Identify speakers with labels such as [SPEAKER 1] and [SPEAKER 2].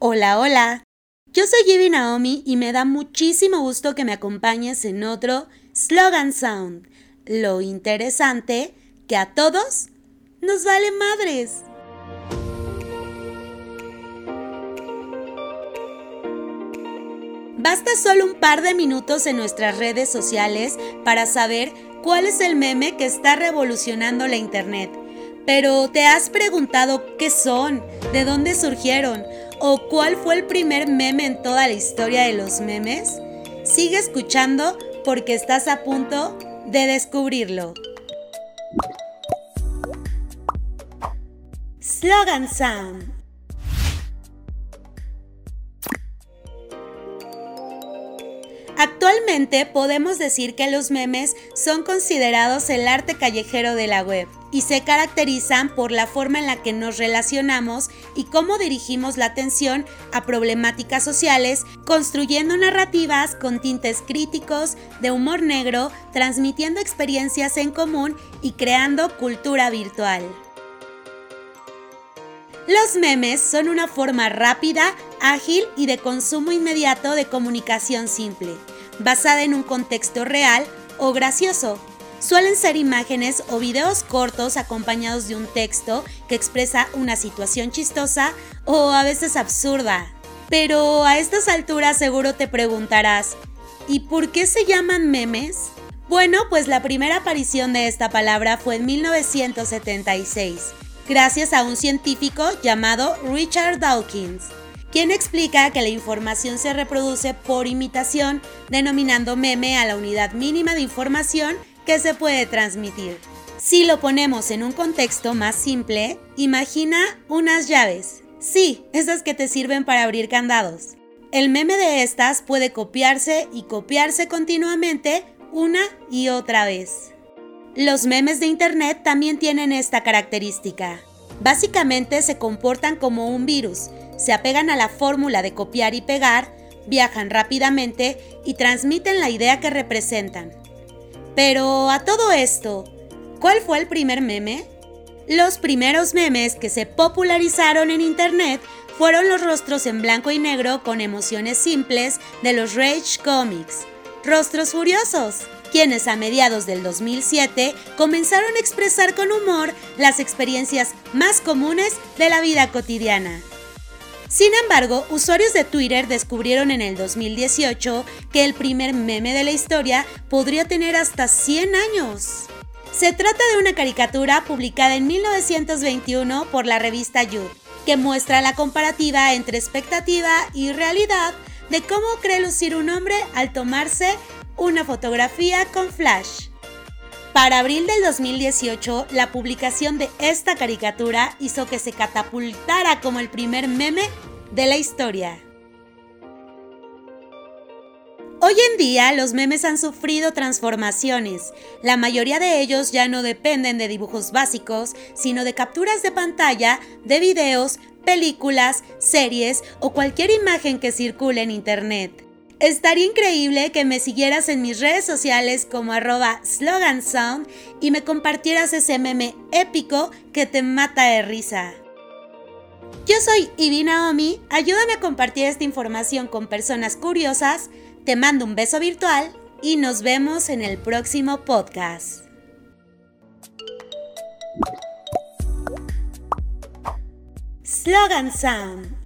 [SPEAKER 1] Hola, hola. Yo soy Ivy Naomi y me da muchísimo gusto que me acompañes en otro Slogan Sound. Lo interesante que a todos nos vale madres. Basta solo un par de minutos en nuestras redes sociales para saber cuál es el meme que está revolucionando la internet. Pero ¿te has preguntado qué son? ¿De dónde surgieron? ¿O cuál fue el primer meme en toda la historia de los memes? Sigue escuchando porque estás a punto de descubrirlo. Slogan Sound Actualmente podemos decir que los memes son considerados el arte callejero de la web y se caracterizan por la forma en la que nos relacionamos y cómo dirigimos la atención a problemáticas sociales, construyendo narrativas con tintes críticos, de humor negro, transmitiendo experiencias en común y creando cultura virtual. Los memes son una forma rápida, ágil y de consumo inmediato de comunicación simple, basada en un contexto real o gracioso. Suelen ser imágenes o videos cortos acompañados de un texto que expresa una situación chistosa o a veces absurda. Pero a estas alturas seguro te preguntarás, ¿y por qué se llaman memes? Bueno, pues la primera aparición de esta palabra fue en 1976 gracias a un científico llamado Richard Dawkins, quien explica que la información se reproduce por imitación, denominando meme a la unidad mínima de información que se puede transmitir. Si lo ponemos en un contexto más simple, imagina unas llaves. Sí, esas que te sirven para abrir candados. El meme de estas puede copiarse y copiarse continuamente una y otra vez. Los memes de Internet también tienen esta característica. Básicamente se comportan como un virus, se apegan a la fórmula de copiar y pegar, viajan rápidamente y transmiten la idea que representan. Pero a todo esto, ¿cuál fue el primer meme? Los primeros memes que se popularizaron en Internet fueron los rostros en blanco y negro con emociones simples de los Rage Comics. Rostros furiosos quienes a mediados del 2007 comenzaron a expresar con humor las experiencias más comunes de la vida cotidiana. Sin embargo, usuarios de Twitter descubrieron en el 2018 que el primer meme de la historia podría tener hasta 100 años. Se trata de una caricatura publicada en 1921 por la revista Youth, que muestra la comparativa entre expectativa y realidad de cómo cree lucir un hombre al tomarse una fotografía con flash. Para abril del 2018, la publicación de esta caricatura hizo que se catapultara como el primer meme de la historia. Hoy en día los memes han sufrido transformaciones. La mayoría de ellos ya no dependen de dibujos básicos, sino de capturas de pantalla, de videos, películas, series o cualquier imagen que circule en Internet. Estaría increíble que me siguieras en mis redes sociales como arroba slogansound y me compartieras ese meme épico que te mata de risa. Yo soy Ivy Naomi, ayúdame a compartir esta información con personas curiosas, te mando un beso virtual y nos vemos en el próximo podcast. Slogan Sound